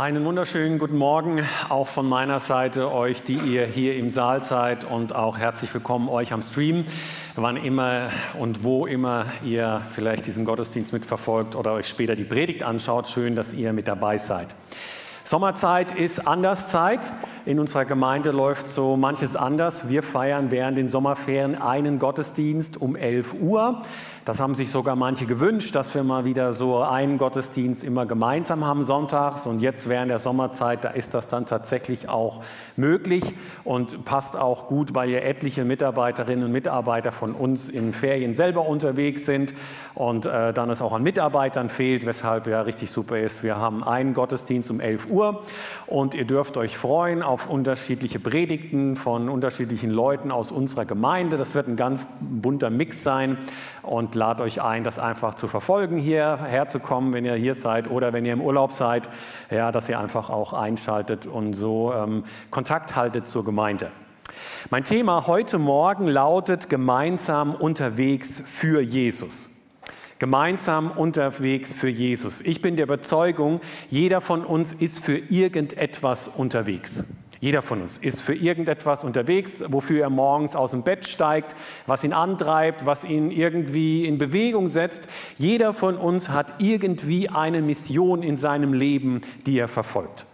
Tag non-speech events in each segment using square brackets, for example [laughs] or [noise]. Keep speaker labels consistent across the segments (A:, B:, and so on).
A: Einen wunderschönen guten Morgen auch von meiner Seite, euch, die ihr hier im Saal seid und auch herzlich willkommen euch am Stream, wann immer und wo immer ihr vielleicht diesen Gottesdienst mitverfolgt oder euch später die Predigt anschaut. Schön, dass ihr mit dabei seid. Sommerzeit ist Anderszeit. In unserer Gemeinde läuft so manches anders. Wir feiern während den Sommerferien einen Gottesdienst um 11 Uhr. Das haben sich sogar manche gewünscht, dass wir mal wieder so einen Gottesdienst immer gemeinsam haben sonntags. Und jetzt während der Sommerzeit, da ist das dann tatsächlich auch möglich und passt auch gut, weil ja etliche Mitarbeiterinnen und Mitarbeiter von uns in Ferien selber unterwegs sind und äh, dann es auch an Mitarbeitern fehlt, weshalb ja richtig super ist. Wir haben einen Gottesdienst um 11 Uhr und ihr dürft euch freuen auf unterschiedliche Predigten von unterschiedlichen Leuten aus unserer Gemeinde. Das wird ein ganz bunter Mix sein und lade euch ein, das einfach zu verfolgen, hierher zu kommen, wenn ihr hier seid oder wenn ihr im Urlaub seid, ja, dass ihr einfach auch einschaltet und so ähm, Kontakt haltet zur Gemeinde. Mein Thema heute Morgen lautet gemeinsam unterwegs für Jesus. Gemeinsam unterwegs für Jesus. Ich bin der Überzeugung, jeder von uns ist für irgendetwas unterwegs. Jeder von uns ist für irgendetwas unterwegs, wofür er morgens aus dem Bett steigt, was ihn antreibt, was ihn irgendwie in Bewegung setzt. Jeder von uns hat irgendwie eine Mission in seinem Leben, die er verfolgt.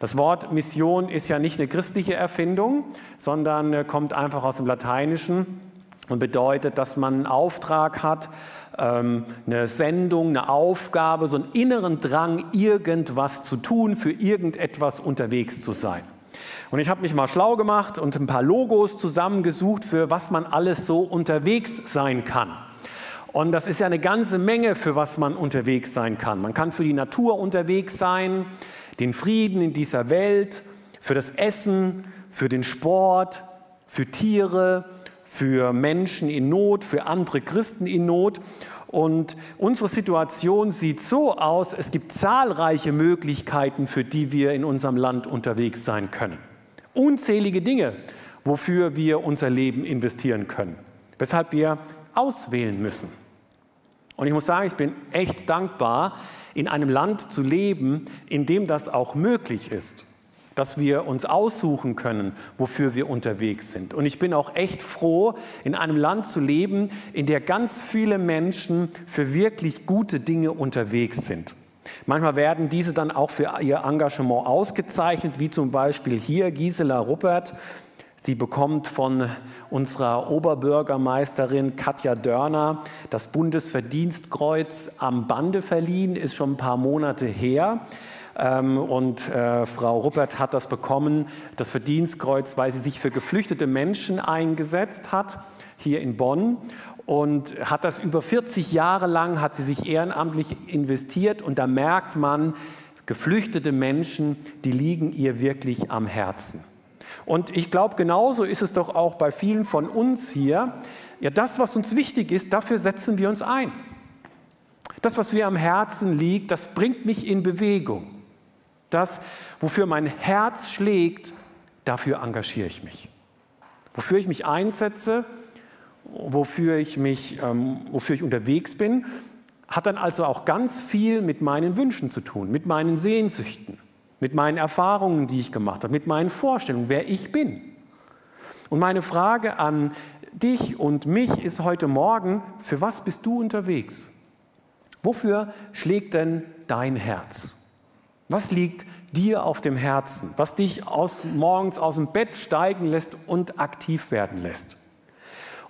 A: Das Wort Mission ist ja nicht eine christliche Erfindung, sondern äh, kommt einfach aus dem Lateinischen und bedeutet, dass man einen Auftrag hat, ähm, eine Sendung, eine Aufgabe, so einen inneren Drang, irgendwas zu tun, für irgendetwas unterwegs zu sein. Und ich habe mich mal schlau gemacht und ein paar Logos zusammengesucht, für was man alles so unterwegs sein kann. Und das ist ja eine ganze Menge, für was man unterwegs sein kann. Man kann für die Natur unterwegs sein, den Frieden in dieser Welt, für das Essen, für den Sport, für Tiere, für Menschen in Not, für andere Christen in Not. Und unsere Situation sieht so aus, es gibt zahlreiche Möglichkeiten, für die wir in unserem Land unterwegs sein können unzählige Dinge, wofür wir unser Leben investieren können, weshalb wir auswählen müssen. Und ich muss sagen, ich bin echt dankbar, in einem Land zu leben, in dem das auch möglich ist, dass wir uns aussuchen können, wofür wir unterwegs sind. Und ich bin auch echt froh, in einem Land zu leben, in der ganz viele Menschen für wirklich gute Dinge unterwegs sind. Manchmal werden diese dann auch für ihr Engagement ausgezeichnet, wie zum Beispiel hier Gisela Ruppert. Sie bekommt von unserer Oberbürgermeisterin Katja Dörner das Bundesverdienstkreuz am Bande verliehen, ist schon ein paar Monate her. Ähm, und äh, Frau Ruppert hat das bekommen, das Verdienstkreuz, weil sie sich für geflüchtete Menschen eingesetzt hat, hier in Bonn und hat das über 40 Jahre lang, hat sie sich ehrenamtlich investiert und da merkt man, geflüchtete Menschen, die liegen ihr wirklich am Herzen. Und ich glaube, genauso ist es doch auch bei vielen von uns hier. Ja, das, was uns wichtig ist, dafür setzen wir uns ein. Das, was mir am Herzen liegt, das bringt mich in Bewegung. Das, wofür mein Herz schlägt, dafür engagiere ich mich. Wofür ich mich einsetze, wofür ich mich, ähm, wofür ich unterwegs bin, hat dann also auch ganz viel mit meinen Wünschen zu tun, mit meinen Sehnsüchten, mit meinen Erfahrungen, die ich gemacht habe, mit meinen Vorstellungen, wer ich bin. Und meine Frage an dich und mich ist heute Morgen, für was bist du unterwegs? Wofür schlägt denn dein Herz? Was liegt dir auf dem Herzen, was dich aus, morgens aus dem Bett steigen lässt und aktiv werden lässt?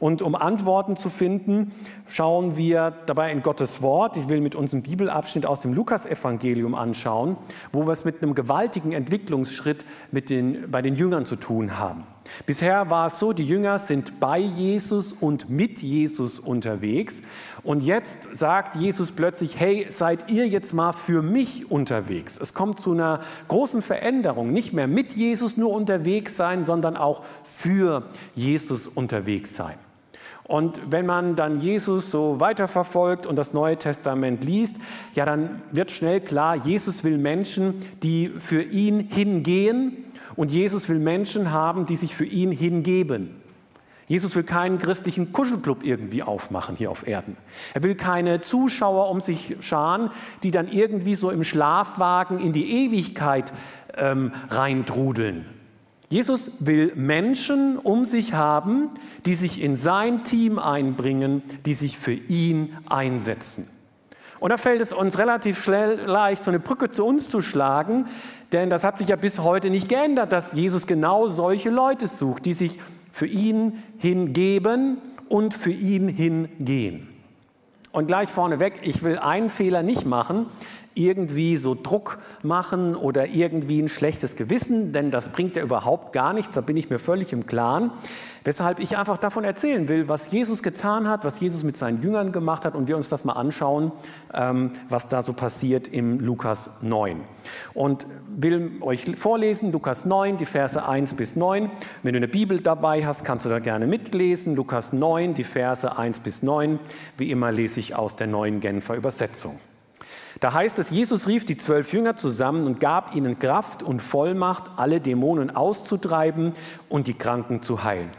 A: Und um Antworten zu finden, schauen wir dabei in Gottes Wort. Ich will mit uns einen Bibelabschnitt aus dem Lukasevangelium anschauen, wo wir es mit einem gewaltigen Entwicklungsschritt mit den, bei den Jüngern zu tun haben. Bisher war es so, die Jünger sind bei Jesus und mit Jesus unterwegs. Und jetzt sagt Jesus plötzlich, hey, seid ihr jetzt mal für mich unterwegs. Es kommt zu einer großen Veränderung. Nicht mehr mit Jesus nur unterwegs sein, sondern auch für Jesus unterwegs sein. Und wenn man dann Jesus so weiterverfolgt und das Neue Testament liest, ja, dann wird schnell klar, Jesus will Menschen, die für ihn hingehen und Jesus will Menschen haben, die sich für ihn hingeben. Jesus will keinen christlichen Kuschelclub irgendwie aufmachen hier auf Erden. Er will keine Zuschauer um sich scharen, die dann irgendwie so im Schlafwagen in die Ewigkeit ähm, reintrudeln. Jesus will Menschen um sich haben, die sich in sein Team einbringen, die sich für ihn einsetzen. Und da fällt es uns relativ schnell leicht, so eine Brücke zu uns zu schlagen, denn das hat sich ja bis heute nicht geändert, dass Jesus genau solche Leute sucht, die sich für ihn hingeben und für ihn hingehen. Und gleich vorneweg, ich will einen Fehler nicht machen, irgendwie so Druck machen oder irgendwie ein schlechtes Gewissen, denn das bringt ja überhaupt gar nichts, da bin ich mir völlig im Klaren. Weshalb ich einfach davon erzählen will, was Jesus getan hat, was Jesus mit seinen Jüngern gemacht hat und wir uns das mal anschauen, ähm, was da so passiert im Lukas 9. Und will euch vorlesen, Lukas 9, die Verse 1 bis 9. Wenn du eine Bibel dabei hast, kannst du da gerne mitlesen. Lukas 9, die Verse 1 bis 9. Wie immer lese ich aus der neuen Genfer Übersetzung. Da heißt es, Jesus rief die zwölf Jünger zusammen und gab ihnen Kraft und Vollmacht, alle Dämonen auszutreiben und die Kranken zu heilen.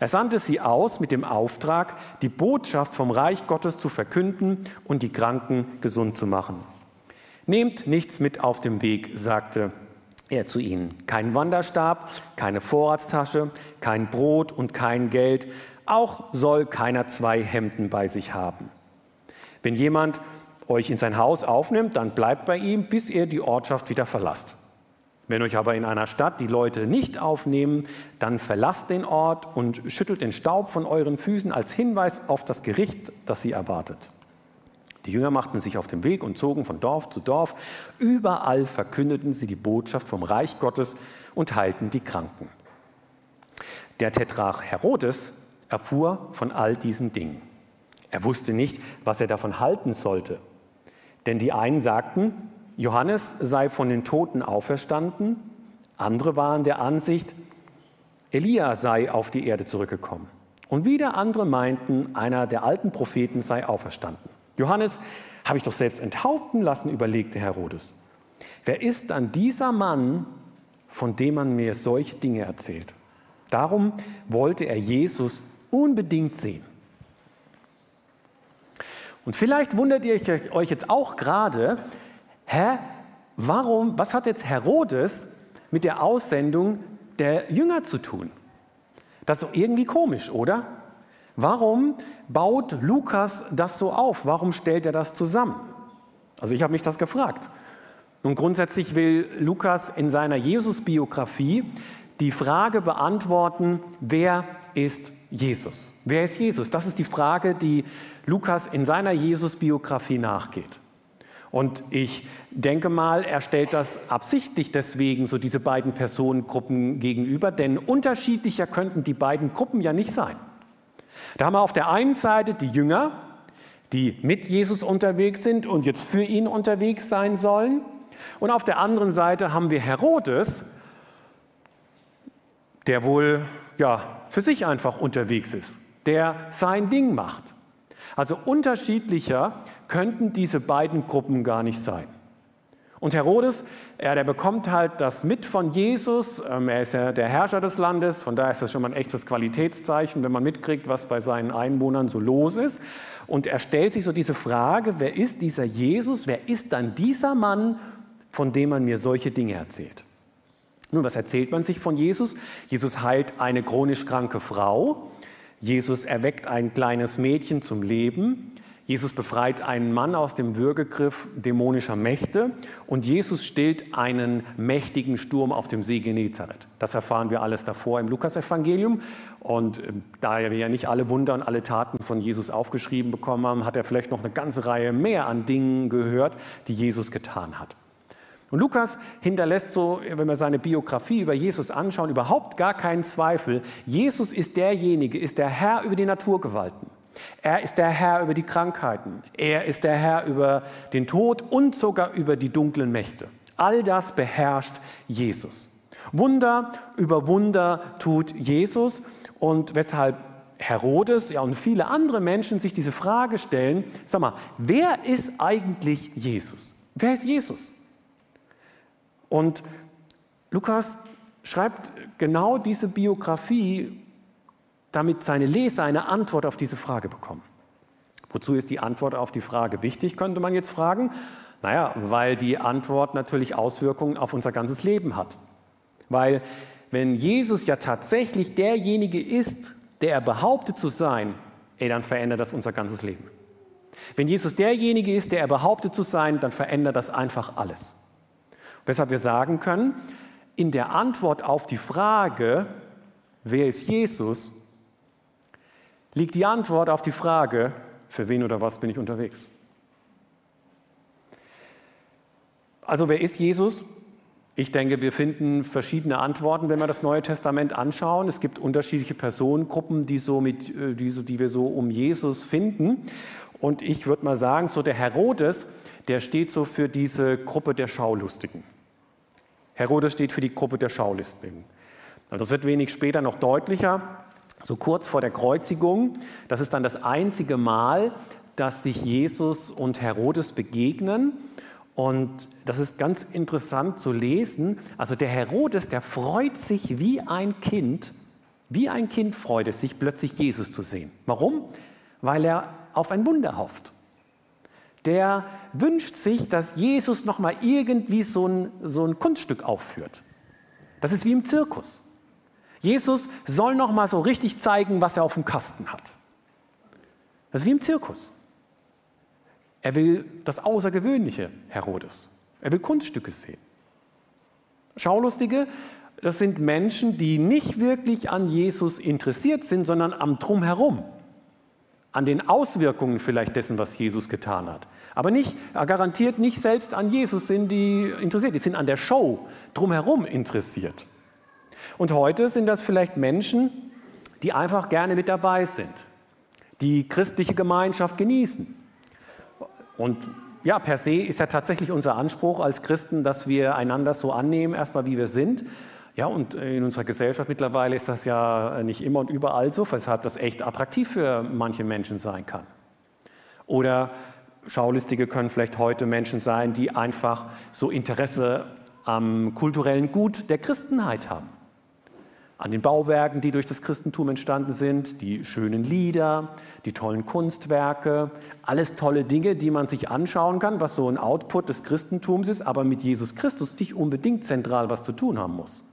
A: Er sandte sie aus mit dem Auftrag, die Botschaft vom Reich Gottes zu verkünden und die Kranken gesund zu machen. Nehmt nichts mit auf dem Weg, sagte er zu ihnen. Kein Wanderstab, keine Vorratstasche, kein Brot und kein Geld. Auch soll keiner zwei Hemden bei sich haben. Wenn jemand euch in sein Haus aufnimmt, dann bleibt bei ihm, bis ihr die Ortschaft wieder verlasst. Wenn euch aber in einer Stadt die Leute nicht aufnehmen, dann verlasst den Ort und schüttelt den Staub von euren Füßen als Hinweis auf das Gericht, das sie erwartet. Die Jünger machten sich auf den Weg und zogen von Dorf zu Dorf. Überall verkündeten sie die Botschaft vom Reich Gottes und heilten die Kranken. Der Tetrarch Herodes erfuhr von all diesen Dingen. Er wusste nicht, was er davon halten sollte. Denn die einen sagten, Johannes sei von den Toten auferstanden, andere waren der Ansicht, Elia sei auf die Erde zurückgekommen. Und wieder andere meinten, einer der alten Propheten sei auferstanden. Johannes habe ich doch selbst enthaupten lassen, überlegte Herodes. Wer ist dann dieser Mann, von dem man mir solche Dinge erzählt? Darum wollte er Jesus unbedingt sehen. Und vielleicht wundert ihr euch jetzt auch gerade, hä, warum, was hat jetzt Herodes mit der Aussendung der Jünger zu tun? Das ist doch irgendwie komisch, oder? Warum baut Lukas das so auf? Warum stellt er das zusammen? Also ich habe mich das gefragt. Nun grundsätzlich will Lukas in seiner Jesus-Biografie die Frage beantworten, wer ist Jesus? Wer ist Jesus? Das ist die Frage, die Lukas in seiner Jesus-Biografie nachgeht. Und ich denke mal, er stellt das absichtlich deswegen so diese beiden Personengruppen gegenüber, denn unterschiedlicher könnten die beiden Gruppen ja nicht sein. Da haben wir auf der einen Seite die Jünger, die mit Jesus unterwegs sind und jetzt für ihn unterwegs sein sollen. Und auf der anderen Seite haben wir Herodes, der wohl ja, für sich einfach unterwegs ist, der sein Ding macht. Also unterschiedlicher könnten diese beiden Gruppen gar nicht sein. Und Herodes, er, der bekommt halt das mit von Jesus. Ähm, er ist ja der Herrscher des Landes, von daher ist das schon mal ein echtes Qualitätszeichen, wenn man mitkriegt, was bei seinen Einwohnern so los ist. Und er stellt sich so diese Frage, wer ist dieser Jesus? Wer ist dann dieser Mann, von dem man mir solche Dinge erzählt? Nun, was erzählt man sich von Jesus? Jesus heilt eine chronisch kranke Frau. Jesus erweckt ein kleines Mädchen zum Leben. Jesus befreit einen Mann aus dem Würgegriff dämonischer Mächte und Jesus stillt einen mächtigen Sturm auf dem See Genezareth. Das erfahren wir alles davor im Lukasevangelium. Und ähm, da wir ja nicht alle Wunder und alle Taten von Jesus aufgeschrieben bekommen haben, hat er vielleicht noch eine ganze Reihe mehr an Dingen gehört, die Jesus getan hat. Und Lukas hinterlässt so, wenn wir seine Biografie über Jesus anschauen, überhaupt gar keinen Zweifel. Jesus ist derjenige, ist der Herr über die Naturgewalten. Er ist der Herr über die Krankheiten. Er ist der Herr über den Tod und sogar über die dunklen Mächte. All das beherrscht Jesus. Wunder über Wunder tut Jesus und weshalb Herodes ja, und viele andere Menschen sich diese Frage stellen, sag mal, wer ist eigentlich Jesus? Wer ist Jesus? Und Lukas schreibt genau diese Biografie damit seine Leser eine Antwort auf diese Frage bekommen. Wozu ist die Antwort auf die Frage wichtig, könnte man jetzt fragen. Naja, weil die Antwort natürlich Auswirkungen auf unser ganzes Leben hat. Weil wenn Jesus ja tatsächlich derjenige ist, der er behauptet zu sein, ey, dann verändert das unser ganzes Leben. Wenn Jesus derjenige ist, der er behauptet zu sein, dann verändert das einfach alles. Weshalb wir sagen können, in der Antwort auf die Frage, wer ist Jesus, liegt die Antwort auf die Frage, für wen oder was bin ich unterwegs. Also wer ist Jesus? Ich denke, wir finden verschiedene Antworten, wenn wir das Neue Testament anschauen. Es gibt unterschiedliche Personengruppen, die, so mit, äh, die, so, die wir so um Jesus finden. Und ich würde mal sagen, so der Herodes, der steht so für diese Gruppe der Schaulustigen. Herodes steht für die Gruppe der Schaulustigen. Das wird wenig später noch deutlicher. So kurz vor der Kreuzigung, das ist dann das einzige Mal, dass sich Jesus und Herodes begegnen. Und das ist ganz interessant zu lesen. Also der Herodes, der freut sich wie ein Kind, wie ein Kind freut es sich plötzlich Jesus zu sehen. Warum? Weil er auf ein Wunder hofft. Der wünscht sich, dass Jesus noch mal irgendwie so ein, so ein Kunststück aufführt. Das ist wie im Zirkus. Jesus soll noch mal so richtig zeigen, was er auf dem Kasten hat. Das ist wie im Zirkus. Er will das Außergewöhnliche, Herodes. Er will Kunststücke sehen. Schaulustige, das sind Menschen, die nicht wirklich an Jesus interessiert sind, sondern am Drumherum an den Auswirkungen vielleicht dessen, was Jesus getan hat. Aber nicht, garantiert nicht selbst an Jesus sind die interessiert, die sind an der Show drumherum interessiert. Und heute sind das vielleicht Menschen, die einfach gerne mit dabei sind, die christliche Gemeinschaft genießen. Und ja, per se ist ja tatsächlich unser Anspruch als Christen, dass wir einander so annehmen, erstmal wie wir sind ja, und in unserer Gesellschaft mittlerweile ist das ja nicht immer und überall so, weshalb das echt attraktiv für manche Menschen sein kann. Oder Schaulistige können vielleicht heute Menschen sein, die einfach so Interesse am kulturellen Gut der Christenheit haben. An den Bauwerken, die durch das Christentum entstanden sind, die schönen Lieder, die tollen Kunstwerke, alles tolle Dinge, die man sich anschauen kann, was so ein Output des Christentums ist, aber mit Jesus Christus nicht unbedingt zentral was zu tun haben muss.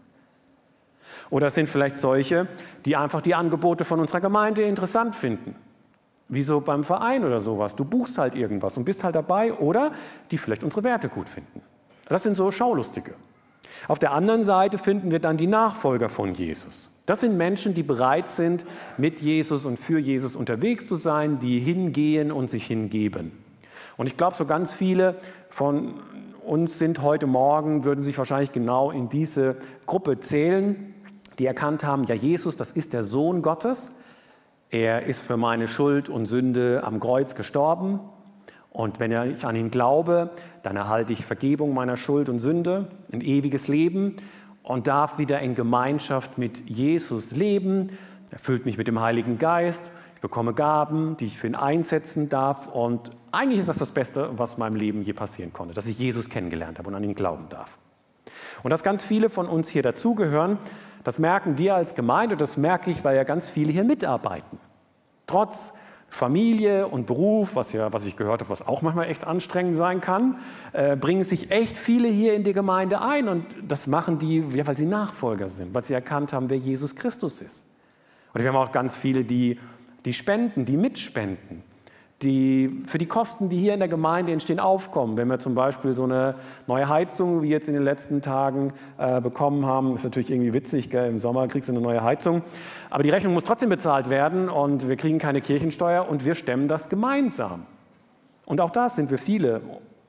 A: Oder es sind vielleicht solche, die einfach die Angebote von unserer Gemeinde interessant finden. Wie so beim Verein oder sowas. Du buchst halt irgendwas und bist halt dabei oder die vielleicht unsere Werte gut finden. Das sind so Schaulustige. Auf der anderen Seite finden wir dann die Nachfolger von Jesus. Das sind Menschen, die bereit sind, mit Jesus und für Jesus unterwegs zu sein, die hingehen und sich hingeben. Und ich glaube, so ganz viele von uns sind heute Morgen, würden sich wahrscheinlich genau in diese Gruppe zählen die erkannt haben, ja Jesus, das ist der Sohn Gottes. Er ist für meine Schuld und Sünde am Kreuz gestorben. Und wenn ich an ihn glaube, dann erhalte ich Vergebung meiner Schuld und Sünde, ein ewiges Leben und darf wieder in Gemeinschaft mit Jesus leben. Er füllt mich mit dem Heiligen Geist. Ich bekomme Gaben, die ich für ihn einsetzen darf. Und eigentlich ist das das Beste, was meinem Leben je passieren konnte, dass ich Jesus kennengelernt habe und an ihn glauben darf. Und dass ganz viele von uns hier dazugehören, das merken wir als Gemeinde, das merke ich, weil ja ganz viele hier mitarbeiten. Trotz Familie und Beruf, was, ja, was ich gehört habe, was auch manchmal echt anstrengend sein kann, äh, bringen sich echt viele hier in die Gemeinde ein. Und das machen die, ja, weil sie Nachfolger sind, weil sie erkannt haben, wer Jesus Christus ist. Und wir haben auch ganz viele, die, die spenden, die mitspenden die für die Kosten, die hier in der Gemeinde entstehen, aufkommen. Wenn wir zum Beispiel so eine neue Heizung wie jetzt in den letzten Tagen äh, bekommen haben, ist natürlich irgendwie witzig, gell? im Sommer kriegst du eine neue Heizung, aber die Rechnung muss trotzdem bezahlt werden und wir kriegen keine Kirchensteuer und wir stemmen das gemeinsam. Und auch da sind wir viele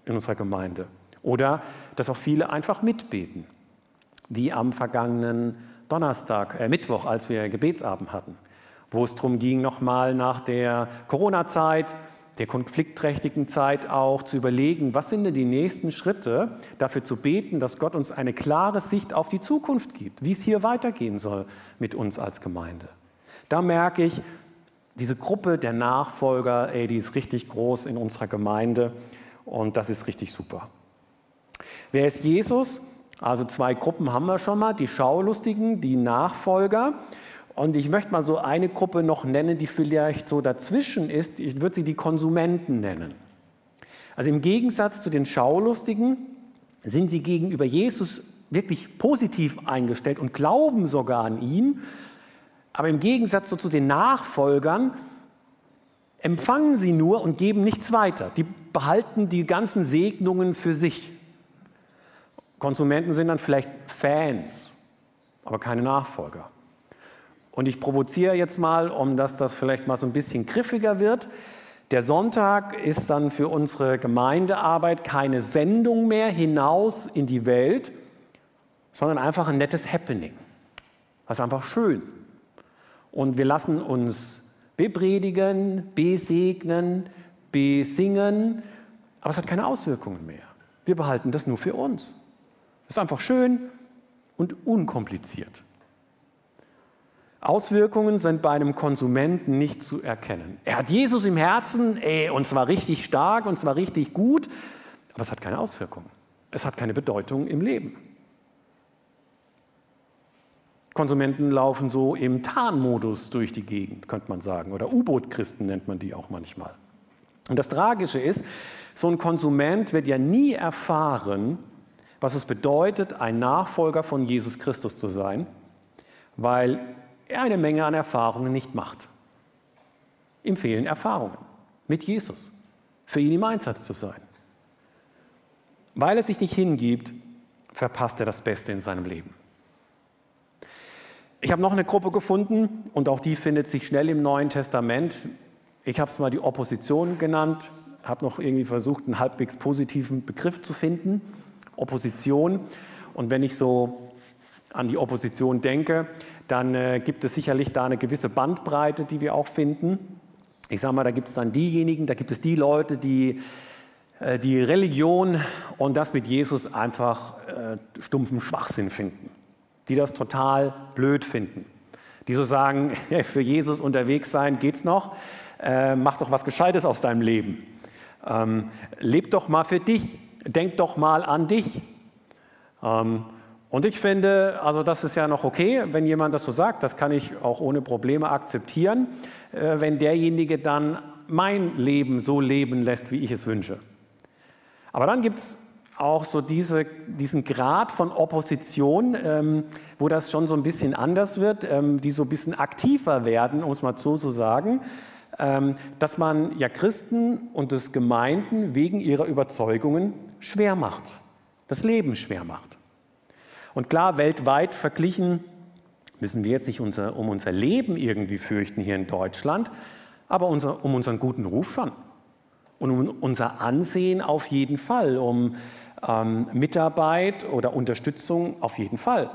A: in unserer Gemeinde. Oder dass auch viele einfach mitbeten, wie am vergangenen Donnerstag, äh, Mittwoch, als wir Gebetsabend hatten wo es darum ging, nochmal nach der Corona-Zeit, der konfliktträchtigen Zeit auch zu überlegen, was sind denn die nächsten Schritte, dafür zu beten, dass Gott uns eine klare Sicht auf die Zukunft gibt, wie es hier weitergehen soll mit uns als Gemeinde. Da merke ich, diese Gruppe der Nachfolger, ey, die ist richtig groß in unserer Gemeinde und das ist richtig super. Wer ist Jesus? Also zwei Gruppen haben wir schon mal, die Schaulustigen, die Nachfolger. Und ich möchte mal so eine Gruppe noch nennen, die vielleicht so dazwischen ist. Ich würde sie die Konsumenten nennen. Also im Gegensatz zu den Schaulustigen sind sie gegenüber Jesus wirklich positiv eingestellt und glauben sogar an ihn. Aber im Gegensatz so zu den Nachfolgern empfangen sie nur und geben nichts weiter. Die behalten die ganzen Segnungen für sich. Konsumenten sind dann vielleicht Fans, aber keine Nachfolger. Und ich provoziere jetzt mal, um dass das vielleicht mal so ein bisschen griffiger wird. Der Sonntag ist dann für unsere Gemeindearbeit keine Sendung mehr hinaus in die Welt, sondern einfach ein nettes Happening. Das ist einfach schön. Und wir lassen uns bepredigen, besegnen, besingen, aber es hat keine Auswirkungen mehr. Wir behalten das nur für uns. Das ist einfach schön und unkompliziert. Auswirkungen sind bei einem Konsumenten nicht zu erkennen. Er hat Jesus im Herzen, ey, und zwar richtig stark und zwar richtig gut, aber es hat keine Auswirkungen. Es hat keine Bedeutung im Leben. Konsumenten laufen so im Tarnmodus durch die Gegend, könnte man sagen. Oder U-Boot-Christen nennt man die auch manchmal. Und das Tragische ist, so ein Konsument wird ja nie erfahren, was es bedeutet, ein Nachfolger von Jesus Christus zu sein, weil eine Menge an Erfahrungen nicht macht. Ihm fehlen Erfahrungen mit Jesus, für ihn im Einsatz zu sein. Weil er sich nicht hingibt, verpasst er das Beste in seinem Leben. Ich habe noch eine Gruppe gefunden und auch die findet sich schnell im Neuen Testament. Ich habe es mal die Opposition genannt, habe noch irgendwie versucht, einen halbwegs positiven Begriff zu finden. Opposition. Und wenn ich so an die Opposition denke, dann äh, gibt es sicherlich da eine gewisse Bandbreite, die wir auch finden. Ich sage mal, da gibt es dann diejenigen, da gibt es die Leute, die äh, die Religion und das mit Jesus einfach äh, stumpfen Schwachsinn finden, die das total blöd finden, die so sagen, [laughs] für Jesus unterwegs sein geht's noch, äh, mach doch was Gescheites aus deinem Leben, ähm, leb doch mal für dich, denk doch mal an dich. Ähm, und ich finde, also das ist ja noch okay, wenn jemand das so sagt, das kann ich auch ohne Probleme akzeptieren, äh, wenn derjenige dann mein Leben so leben lässt, wie ich es wünsche. Aber dann gibt es auch so diese, diesen Grad von Opposition, ähm, wo das schon so ein bisschen anders wird, ähm, die so ein bisschen aktiver werden, um es mal so zu sagen, ähm, dass man ja Christen und das Gemeinden wegen ihrer Überzeugungen schwer macht, das Leben schwer macht. Und klar, weltweit verglichen müssen wir jetzt nicht unser, um unser Leben irgendwie fürchten hier in Deutschland, aber unser, um unseren guten Ruf schon. Und um unser Ansehen auf jeden Fall, um ähm, Mitarbeit oder Unterstützung auf jeden Fall.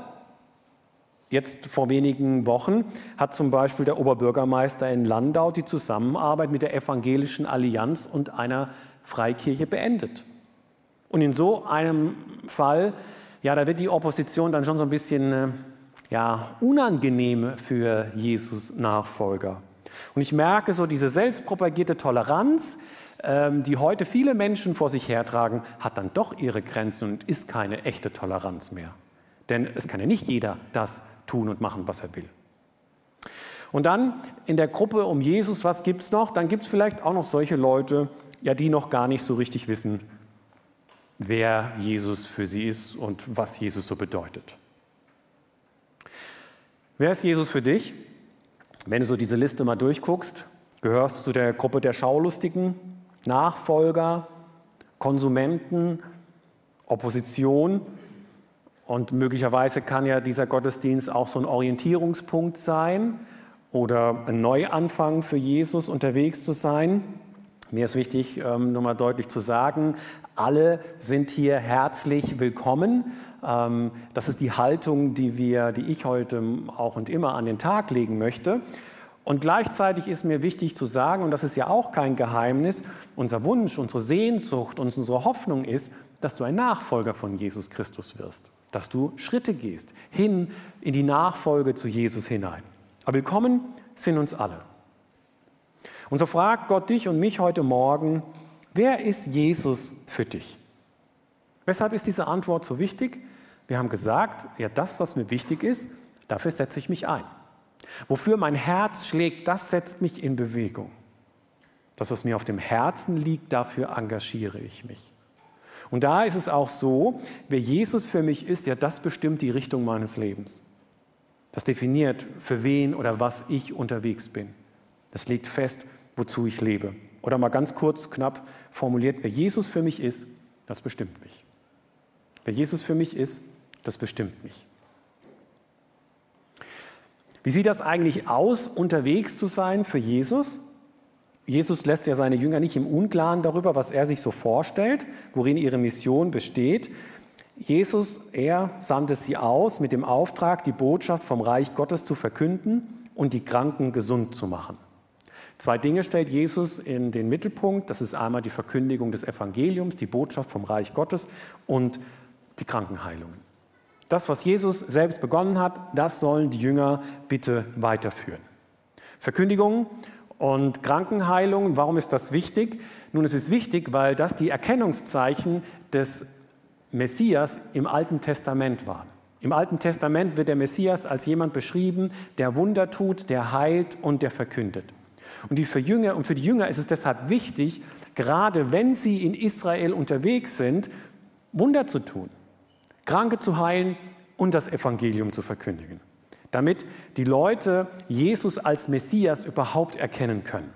A: Jetzt vor wenigen Wochen hat zum Beispiel der Oberbürgermeister in Landau die Zusammenarbeit mit der Evangelischen Allianz und einer Freikirche beendet. Und in so einem Fall ja, da wird die Opposition dann schon so ein bisschen äh, ja, unangenehm für Jesus Nachfolger. Und ich merke so, diese selbstpropagierte Toleranz, ähm, die heute viele Menschen vor sich hertragen, hat dann doch ihre Grenzen und ist keine echte Toleranz mehr. Denn es kann ja nicht jeder das tun und machen, was er will. Und dann in der Gruppe um Jesus, was gibt es noch? Dann gibt es vielleicht auch noch solche Leute, ja, die noch gar nicht so richtig wissen, wer Jesus für sie ist und was Jesus so bedeutet. Wer ist Jesus für dich? Wenn du so diese Liste mal durchguckst, gehörst du zu der Gruppe der Schaulustigen, Nachfolger, Konsumenten, Opposition. Und möglicherweise kann ja dieser Gottesdienst auch so ein Orientierungspunkt sein oder ein Neuanfang für Jesus unterwegs zu sein. Mir ist wichtig, ähm, nochmal deutlich zu sagen, alle sind hier herzlich willkommen. Ähm, das ist die Haltung, die, wir, die ich heute auch und immer an den Tag legen möchte. Und gleichzeitig ist mir wichtig zu sagen, und das ist ja auch kein Geheimnis, unser Wunsch, unsere Sehnsucht unsere Hoffnung ist, dass du ein Nachfolger von Jesus Christus wirst, dass du Schritte gehst hin in die Nachfolge zu Jesus hinein. Aber willkommen sind uns alle. Und so fragt Gott dich und mich heute Morgen, wer ist Jesus für dich? Weshalb ist diese Antwort so wichtig? Wir haben gesagt, ja, das, was mir wichtig ist, dafür setze ich mich ein. Wofür mein Herz schlägt, das setzt mich in Bewegung. Das, was mir auf dem Herzen liegt, dafür engagiere ich mich. Und da ist es auch so, wer Jesus für mich ist, ja, das bestimmt die Richtung meines Lebens. Das definiert, für wen oder was ich unterwegs bin. Das legt fest, wozu ich lebe. Oder mal ganz kurz, knapp formuliert, wer Jesus für mich ist, das bestimmt mich. Wer Jesus für mich ist, das bestimmt mich. Wie sieht das eigentlich aus, unterwegs zu sein für Jesus? Jesus lässt ja seine Jünger nicht im Unklaren darüber, was er sich so vorstellt, worin ihre Mission besteht. Jesus, er sandte sie aus mit dem Auftrag, die Botschaft vom Reich Gottes zu verkünden und die Kranken gesund zu machen. Zwei Dinge stellt Jesus in den Mittelpunkt. Das ist einmal die Verkündigung des Evangeliums, die Botschaft vom Reich Gottes und die Krankenheilungen. Das, was Jesus selbst begonnen hat, das sollen die Jünger bitte weiterführen. Verkündigung und Krankenheilung, warum ist das wichtig? Nun, es ist wichtig, weil das die Erkennungszeichen des Messias im Alten Testament waren. Im Alten Testament wird der Messias als jemand beschrieben, der Wunder tut, der heilt und der verkündet. Und, die für Jünger, und für die Jünger ist es deshalb wichtig, gerade wenn sie in Israel unterwegs sind, Wunder zu tun, Kranke zu heilen und das Evangelium zu verkündigen damit die Leute Jesus als Messias überhaupt erkennen können.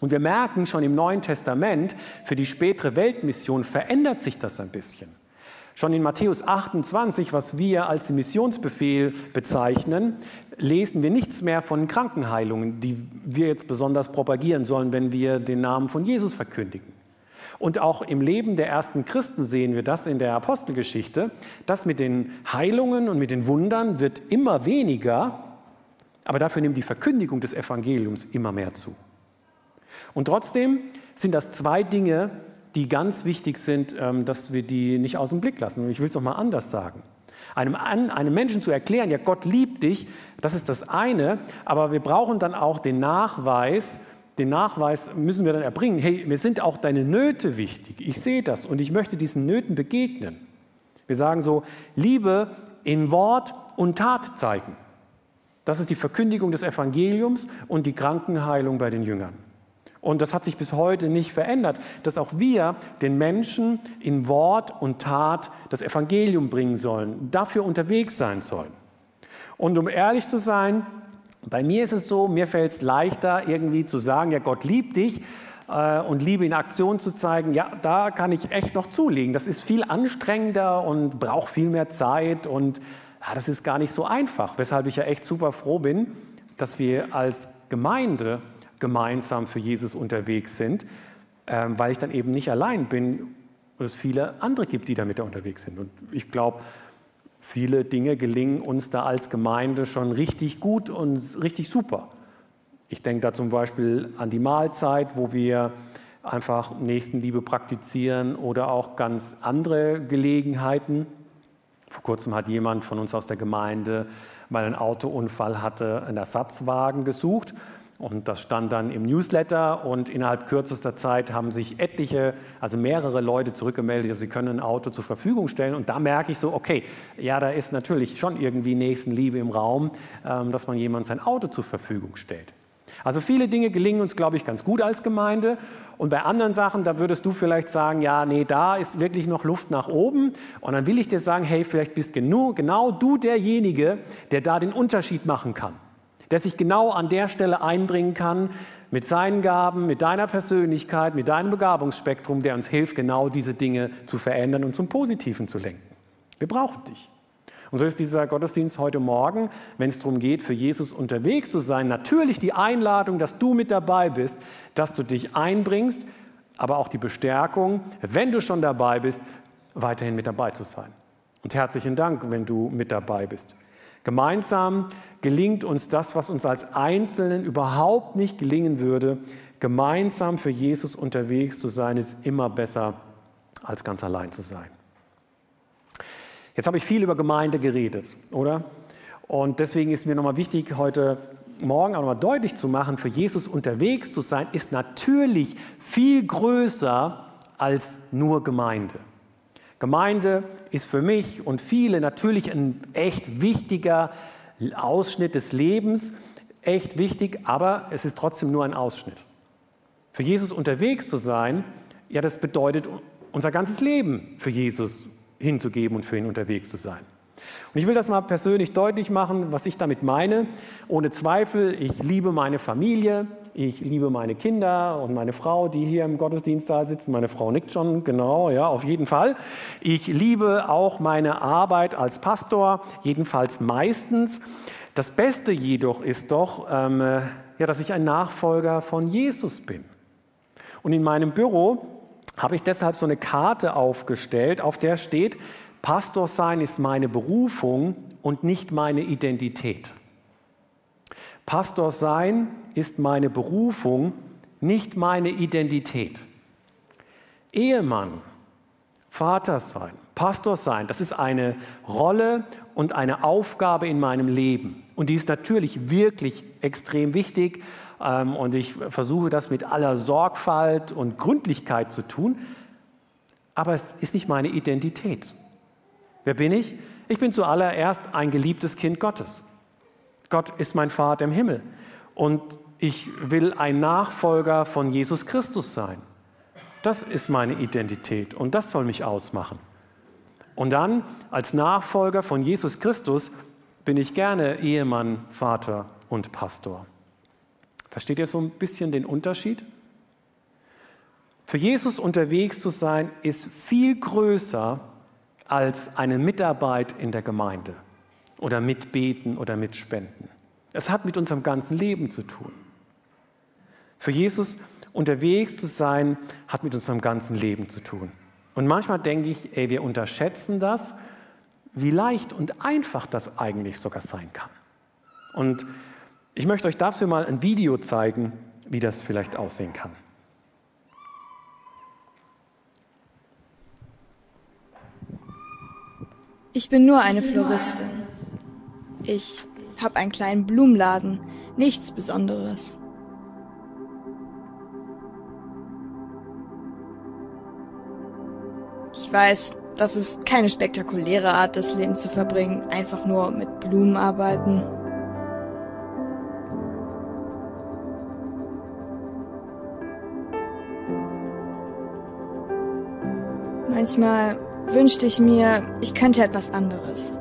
A: Und wir merken schon im Neuen Testament, für die spätere Weltmission verändert sich das ein bisschen. Schon in Matthäus 28, was wir als Missionsbefehl bezeichnen, lesen wir nichts mehr von Krankenheilungen, die wir jetzt besonders propagieren sollen, wenn wir den Namen von Jesus verkündigen. Und auch im Leben der ersten Christen sehen wir das in der Apostelgeschichte. Das mit den Heilungen und mit den Wundern wird immer weniger, aber dafür nimmt die Verkündigung des Evangeliums immer mehr zu. Und trotzdem sind das zwei Dinge, die ganz wichtig sind, ähm, dass wir die nicht aus dem Blick lassen. Und ich will es noch mal anders sagen. Einem, einem Menschen zu erklären, ja, Gott liebt dich, das ist das eine, aber wir brauchen dann auch den Nachweis, den Nachweis müssen wir dann erbringen, hey, mir sind auch deine Nöte wichtig. Ich sehe das und ich möchte diesen Nöten begegnen. Wir sagen so, Liebe in Wort und Tat zeigen. Das ist die Verkündigung des Evangeliums und die Krankenheilung bei den Jüngern. Und das hat sich bis heute nicht verändert, dass auch wir den Menschen in Wort und Tat das Evangelium bringen sollen, dafür unterwegs sein sollen. Und um ehrlich zu sein, bei mir ist es so, mir fällt es leichter, irgendwie zu sagen, ja, Gott liebt dich äh, und Liebe in Aktion zu zeigen. Ja, da kann ich echt noch zulegen. Das ist viel anstrengender und braucht viel mehr Zeit und ja, das ist gar nicht so einfach. Weshalb ich ja echt super froh bin, dass wir als Gemeinde gemeinsam für Jesus unterwegs sind, äh, weil ich dann eben nicht allein bin und es viele andere gibt, die damit unterwegs sind. Und ich glaube, Viele Dinge gelingen uns da als Gemeinde schon richtig gut und richtig super. Ich denke da zum Beispiel an die Mahlzeit, wo wir einfach Nächstenliebe praktizieren oder auch ganz andere Gelegenheiten. Vor kurzem hat jemand von uns aus der Gemeinde, weil ein Autounfall hatte, einen Ersatzwagen gesucht und das stand dann im Newsletter und innerhalb kürzester Zeit haben sich etliche, also mehrere Leute zurückgemeldet, dass sie können ein Auto zur Verfügung stellen. Und da merke ich so, okay, ja, da ist natürlich schon irgendwie Nächstenliebe im Raum, ähm, dass man jemand sein Auto zur Verfügung stellt. Also viele Dinge gelingen uns, glaube ich, ganz gut als Gemeinde. Und bei anderen Sachen, da würdest du vielleicht sagen, ja, nee, da ist wirklich noch Luft nach oben. Und dann will ich dir sagen, hey, vielleicht bist genau, genau du derjenige, der da den Unterschied machen kann der sich genau an der Stelle einbringen kann mit seinen Gaben, mit deiner Persönlichkeit, mit deinem Begabungsspektrum, der uns hilft, genau diese Dinge zu verändern und zum Positiven zu lenken. Wir brauchen dich. Und so ist dieser Gottesdienst heute Morgen, wenn es darum geht, für Jesus unterwegs zu sein, natürlich die Einladung, dass du mit dabei bist, dass du dich einbringst, aber auch die Bestärkung, wenn du schon dabei bist, weiterhin mit dabei zu sein. Und herzlichen Dank, wenn du mit dabei bist. Gemeinsam gelingt uns das, was uns als Einzelnen überhaupt nicht gelingen würde. Gemeinsam für Jesus unterwegs zu sein, ist immer besser, als ganz allein zu sein. Jetzt habe ich viel über Gemeinde geredet, oder? Und deswegen ist mir nochmal wichtig, heute Morgen auch nochmal deutlich zu machen, für Jesus unterwegs zu sein, ist natürlich viel größer als nur Gemeinde. Gemeinde ist für mich und viele natürlich ein echt wichtiger Ausschnitt des Lebens. echt wichtig, aber es ist trotzdem nur ein Ausschnitt. Für Jesus unterwegs zu sein, ja, das bedeutet unser ganzes Leben für Jesus hinzugeben und für ihn unterwegs zu sein. Und ich will das mal persönlich deutlich machen, was ich damit meine. Ohne Zweifel, ich liebe meine Familie, ich liebe meine Kinder und meine Frau, die hier im Gottesdienstsaal sitzen. Meine Frau nickt schon, genau, ja, auf jeden Fall. Ich liebe auch meine Arbeit als Pastor, jedenfalls meistens. Das Beste jedoch ist doch, ähm, ja, dass ich ein Nachfolger von Jesus bin. Und in meinem Büro habe ich deshalb so eine Karte aufgestellt, auf der steht, Pastor sein ist meine Berufung und nicht meine Identität. Pastor sein ist meine Berufung, nicht meine Identität. Ehemann, Vater sein, Pastor sein, das ist eine Rolle und eine Aufgabe in meinem Leben. Und die ist natürlich wirklich extrem wichtig. Ähm, und ich versuche das mit aller Sorgfalt und Gründlichkeit zu tun. Aber es ist nicht meine Identität. Wer bin ich? Ich bin zuallererst ein geliebtes Kind Gottes. Gott ist mein Vater im Himmel und ich will ein Nachfolger von Jesus Christus sein. Das ist meine Identität und das soll mich ausmachen. Und dann als Nachfolger von Jesus Christus bin ich gerne Ehemann, Vater und Pastor. Versteht ihr so ein bisschen den Unterschied? Für Jesus unterwegs zu sein ist viel größer als eine Mitarbeit in der Gemeinde oder mitbeten oder mitspenden. Es hat mit unserem ganzen Leben zu tun. Für Jesus unterwegs zu sein, hat mit unserem ganzen Leben zu tun. Und manchmal denke ich, ey, wir unterschätzen das, wie leicht und einfach das eigentlich sogar sein kann. Und ich möchte euch dafür mal ein Video zeigen, wie das vielleicht aussehen kann.
B: Ich bin nur eine Floristin. Ich habe einen kleinen Blumenladen, nichts Besonderes. Ich weiß, das ist keine spektakuläre Art, das Leben zu verbringen, einfach nur mit Blumen arbeiten. Manchmal wünschte ich mir, ich könnte etwas anderes.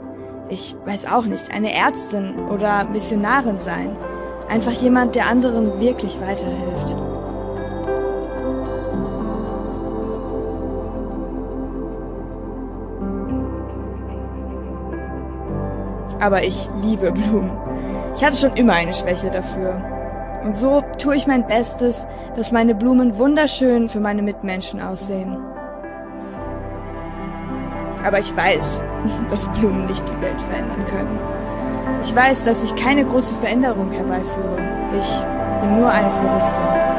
B: Ich weiß auch nicht, eine Ärztin oder Missionarin sein. Einfach jemand, der anderen wirklich weiterhilft. Aber ich liebe Blumen. Ich hatte schon immer eine Schwäche dafür. Und so tue ich mein Bestes, dass meine Blumen wunderschön für meine Mitmenschen aussehen. Aber ich weiß, [laughs] dass Blumen nicht die Welt verändern können. Ich weiß, dass ich keine große Veränderung herbeiführe. Ich bin nur eine Floristin.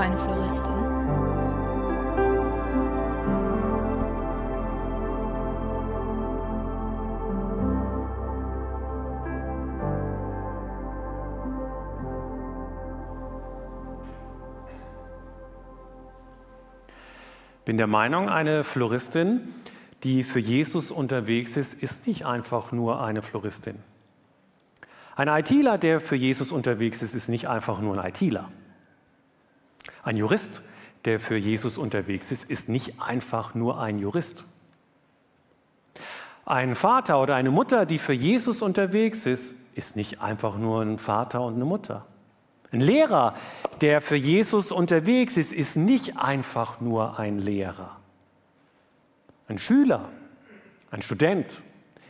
B: Nur eine Floristin.
A: Bin der Meinung, eine Floristin, die für Jesus unterwegs ist, ist nicht einfach nur eine Floristin. Ein ITler, der für Jesus unterwegs ist, ist nicht einfach nur ein ITler. Ein Jurist, der für Jesus unterwegs ist, ist nicht einfach nur ein Jurist. Ein Vater oder eine Mutter, die für Jesus unterwegs ist, ist nicht einfach nur ein Vater und eine Mutter. Ein Lehrer, der für Jesus unterwegs ist, ist nicht einfach nur ein Lehrer. Ein Schüler, ein Student,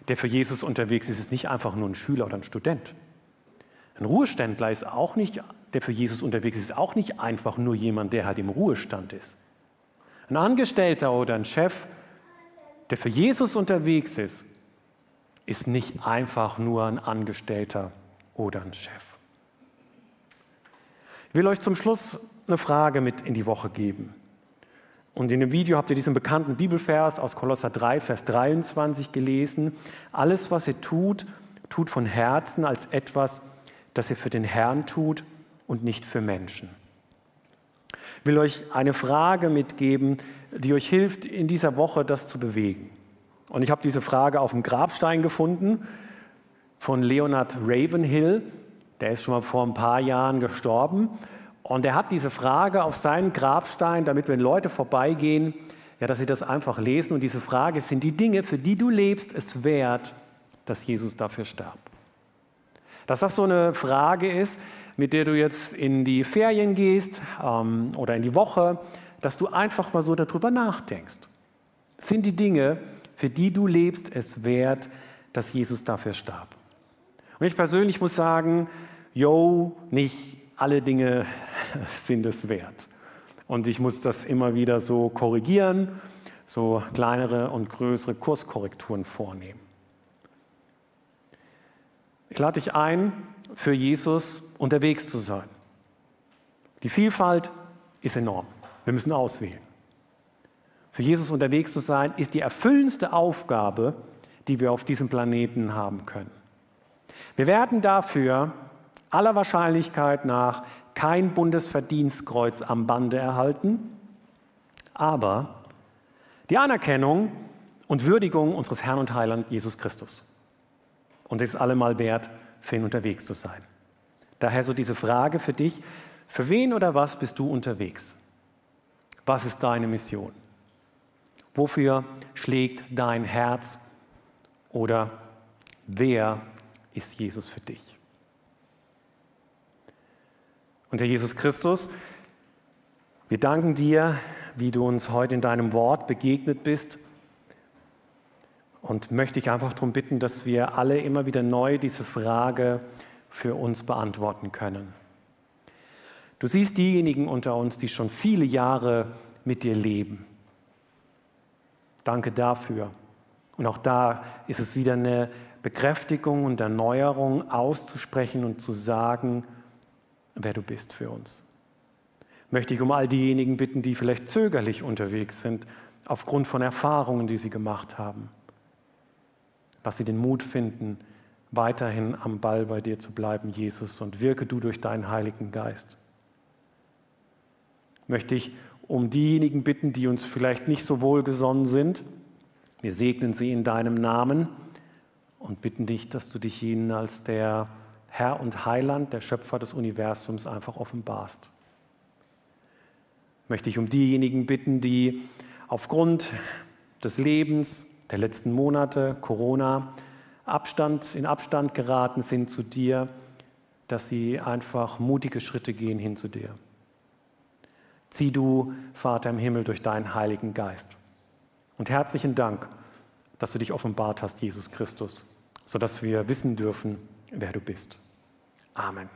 A: der für Jesus unterwegs ist, ist nicht einfach nur ein Schüler oder ein Student. Ein Ruheständler ist auch nicht, der für Jesus unterwegs ist, ist auch nicht einfach nur jemand, der halt im Ruhestand ist. Ein Angestellter oder ein Chef, der für Jesus unterwegs ist, ist nicht einfach nur ein Angestellter oder ein Chef. Ich will euch zum Schluss eine Frage mit in die Woche geben. Und in dem Video habt ihr diesen bekannten Bibelvers aus Kolosser 3, Vers 23 gelesen. Alles, was ihr tut, tut von Herzen als etwas, das ihr für den Herrn tut und nicht für Menschen. Ich will euch eine Frage mitgeben, die euch hilft, in dieser Woche das zu bewegen. Und ich habe diese Frage auf dem Grabstein gefunden von Leonard Ravenhill. Der ist schon mal vor ein paar Jahren gestorben. Und er hat diese Frage auf seinen Grabstein, damit wenn Leute vorbeigehen, ja, dass sie das einfach lesen. Und diese Frage sind die Dinge, für die du lebst, es wert, dass Jesus dafür starb. Dass das so eine Frage ist, mit der du jetzt in die Ferien gehst ähm, oder in die Woche, dass du einfach mal so darüber nachdenkst. Sind die Dinge, für die du lebst, es wert, dass Jesus dafür starb? Und ich persönlich muss sagen, yo, nicht alle Dinge [laughs] sind es wert. Und ich muss das immer wieder so korrigieren, so kleinere und größere Kurskorrekturen vornehmen. Ich lade dich ein, für Jesus unterwegs zu sein. Die Vielfalt ist enorm. Wir müssen auswählen. Für Jesus unterwegs zu sein, ist die erfüllendste Aufgabe, die wir auf diesem Planeten haben können. Wir werden dafür aller Wahrscheinlichkeit nach kein Bundesverdienstkreuz am Bande erhalten, aber die Anerkennung und Würdigung unseres Herrn und Heiland Jesus Christus. Und es ist allemal wert, für ihn unterwegs zu sein. Daher so diese Frage für dich, für wen oder was bist du unterwegs? Was ist deine Mission? Wofür schlägt dein Herz? Oder wer ist Jesus für dich? Und Herr Jesus Christus, wir danken dir, wie du uns heute in deinem Wort begegnet bist. Und möchte ich einfach darum bitten, dass wir alle immer wieder neu diese Frage für uns beantworten können. Du siehst diejenigen unter uns, die schon viele Jahre mit dir leben. Danke dafür. Und auch da ist es wieder eine Bekräftigung und Erneuerung auszusprechen und zu sagen, wer du bist für uns. Möchte ich um all diejenigen bitten, die vielleicht zögerlich unterwegs sind, aufgrund von Erfahrungen, die sie gemacht haben. Lass sie den Mut finden, weiterhin am Ball bei dir zu bleiben, Jesus, und wirke du durch deinen Heiligen Geist. Möchte ich um diejenigen bitten, die uns vielleicht nicht so wohlgesonnen sind. Wir segnen sie in deinem Namen und bitten dich, dass du dich ihnen als der Herr und Heiland, der Schöpfer des Universums, einfach offenbarst. Möchte ich um diejenigen bitten, die aufgrund des Lebens, der letzten Monate, Corona, Abstand, in Abstand geraten sind zu dir, dass sie einfach mutige Schritte gehen hin zu dir. Zieh du, Vater im Himmel, durch deinen Heiligen Geist. Und herzlichen Dank, dass du dich offenbart hast, Jesus Christus, sodass wir wissen dürfen, wer du bist. Amen.